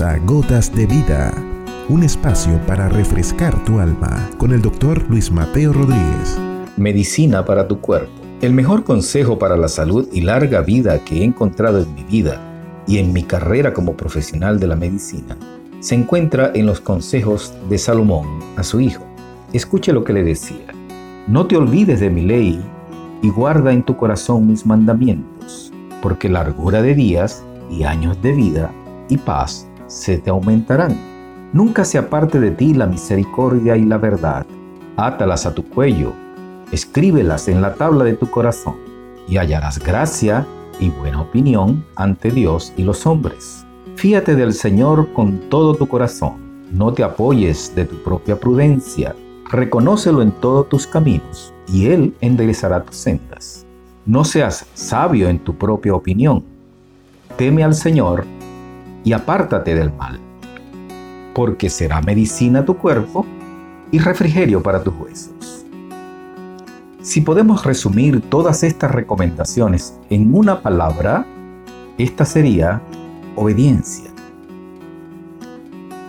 A Gotas de Vida, un espacio para refrescar tu alma con el doctor Luis Mateo Rodríguez. Medicina para tu cuerpo. El mejor consejo para la salud y larga vida que he encontrado en mi vida y en mi carrera como profesional de la medicina se encuentra en los consejos de Salomón a su hijo. Escuche lo que le decía. No te olvides de mi ley y guarda en tu corazón mis mandamientos, porque largura de días y años de vida y paz se te aumentarán. Nunca se aparte de ti la misericordia y la verdad. Átalas a tu cuello, escríbelas en la tabla de tu corazón, y hallarás gracia y buena opinión ante Dios y los hombres. Fíate del Señor con todo tu corazón, no te apoyes de tu propia prudencia, reconócelo en todos tus caminos, y Él enderezará tus sendas. No seas sabio en tu propia opinión, teme al Señor y apártate del mal, porque será medicina tu cuerpo y refrigerio para tus huesos. Si podemos resumir todas estas recomendaciones en una palabra, esta sería obediencia.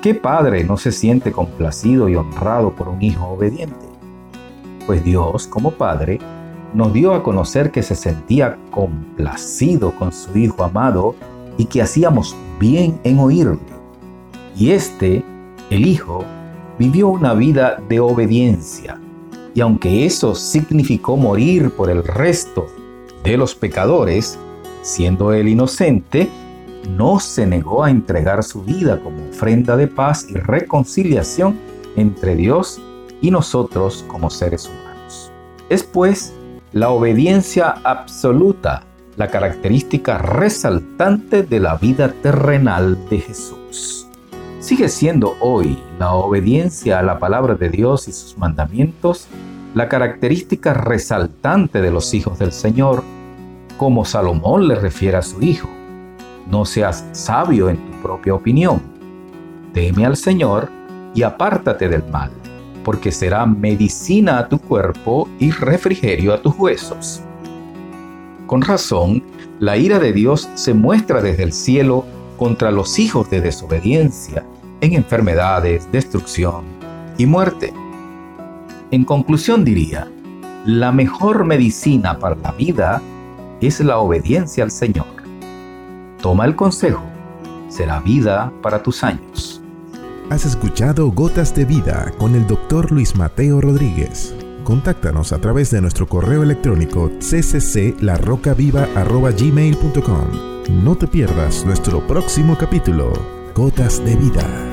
¿Qué padre no se siente complacido y honrado por un hijo obediente? Pues Dios, como Padre, nos dio a conocer que se sentía complacido con su Hijo amado y que hacíamos bien en oírle. Y este, el Hijo, vivió una vida de obediencia. Y aunque eso significó morir por el resto de los pecadores, siendo él inocente, no se negó a entregar su vida como ofrenda de paz y reconciliación entre Dios y nosotros como seres humanos. Es pues la obediencia absoluta la característica resaltante de la vida terrenal de Jesús. Sigue siendo hoy la obediencia a la palabra de Dios y sus mandamientos la característica resaltante de los hijos del Señor, como Salomón le refiere a su hijo. No seas sabio en tu propia opinión. Teme al Señor y apártate del mal, porque será medicina a tu cuerpo y refrigerio a tus huesos. Con razón, la ira de Dios se muestra desde el cielo contra los hijos de desobediencia, en enfermedades, destrucción y muerte. En conclusión diría, la mejor medicina para la vida es la obediencia al Señor. Toma el consejo, será vida para tus años. Has escuchado Gotas de Vida con el doctor Luis Mateo Rodríguez. Contáctanos a través de nuestro correo electrónico ccclarrocaviva.gmail.com No te pierdas nuestro próximo capítulo, Gotas de Vida.